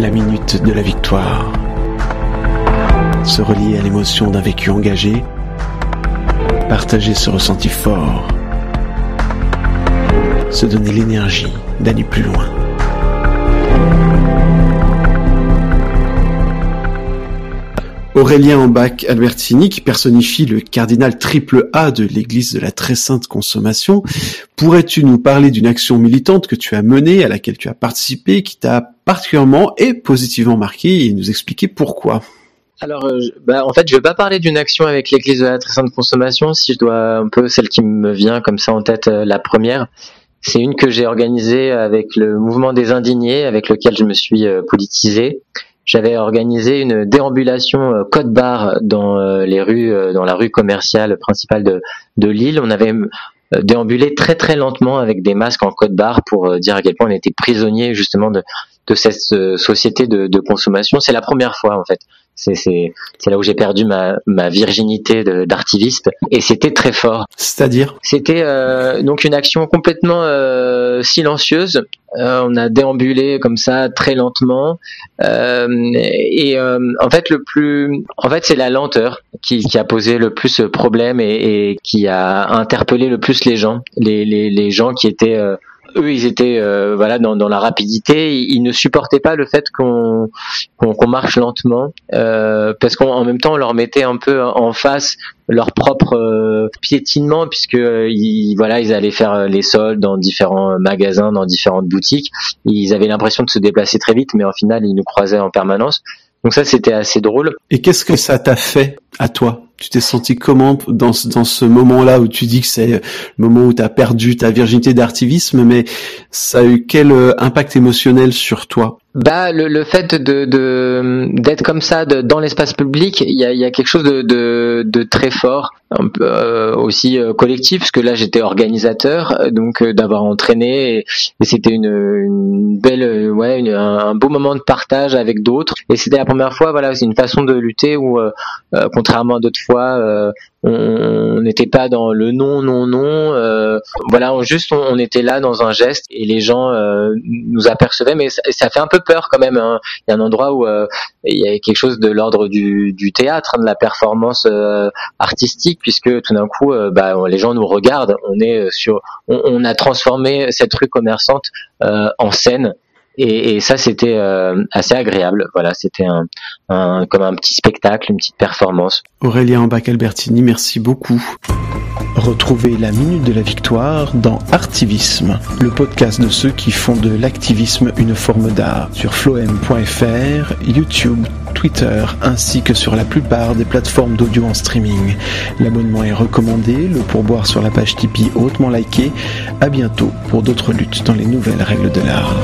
La minute de la victoire. Se relier à l'émotion d'un vécu engagé. Partager ce ressenti fort. Se donner l'énergie d'aller plus loin. Aurélien Ambac Albertini, qui personnifie le cardinal triple A de l'Église de la Très Sainte Consommation, pourrais-tu nous parler d'une action militante que tu as menée, à laquelle tu as participé, qui t'a particulièrement et positivement marqué, et nous expliquer pourquoi? Alors, euh, bah, en fait, je vais pas parler d'une action avec l'Église de la Très Sainte Consommation, si je dois un peu celle qui me vient comme ça en tête, euh, la première. C'est une que j'ai organisée avec le mouvement des indignés, avec lequel je me suis euh, politisé j'avais organisé une déambulation euh, code barre dans euh, les rues, euh, dans la rue commerciale principale de, Lille. On avait déambulé très très lentement avec des masques en code barre pour dire à quel point on était prisonnier justement de, cette société de consommation. C'est la première fois en fait c'est là où j'ai perdu ma, ma virginité d'artiviste et c'était très fort. C'est-à-dire C'était euh, donc une action complètement euh, silencieuse. Euh, on a déambulé comme ça très lentement et en fait le plus, en fait c'est la lenteur qui, qui, a posé le plus problème et, et, qui a interpellé le plus les gens, les, les, les gens qui étaient eux, ils étaient euh, voilà dans, dans, la rapidité. Ils, ne supportaient pas le fait qu'on qu'on marche lentement, euh, parce qu'en même temps, on leur mettait un peu en face leur propre euh, piétinement, puisque ils, voilà, ils allaient faire les soldes dans différents magasins, dans différentes boutiques. Ils avaient l'impression de se déplacer très vite, mais en final, ils nous croisaient en permanence. Donc ça, c'était assez drôle. Et qu'est-ce que ça t'a fait à toi? Tu t'es senti comment dans, dans ce moment-là où tu dis que c'est le moment où tu as perdu ta virginité d'artivisme, mais ça a eu quel euh, impact émotionnel sur toi? Bah le, le fait de d'être comme ça de, dans l'espace public, il y a, y a quelque chose de, de, de très fort, euh, aussi euh, collectif, parce que là j'étais organisateur, donc euh, d'avoir entraîné, et, c'était une, une, belle, ouais, une, un, beau moment de partage avec d'autres, et c'était la première fois, voilà, c'est une façon de lutter où, contrairement à d'autres fois, on n'était pas dans le non non non euh, voilà on, juste on, était là dans un geste et les gens euh, nous apercevaient mais ça, ça, fait un peu peur quand même hein. il y a un endroit où euh, il y a quelque chose de l'ordre du, théâtre de la performance artistique puisque tout d'un coup bah, les gens nous regardent on est sur on, on a transformé cette rue commerçante en scène et, et ça, c'était euh, assez agréable. Voilà, c'était un, un, comme un petit spectacle, une petite performance. Aurélien Bac-Albertini, merci beaucoup. Retrouvez la Minute de la Victoire dans Artivisme, le podcast de ceux qui font de l'activisme une forme d'art, sur floem.fr, YouTube, Twitter, ainsi que sur la plupart des plateformes d'audio en streaming. L'abonnement est recommandé, le pourboire sur la page Tipeee hautement liké. À bientôt pour d'autres luttes dans les nouvelles règles de l'art.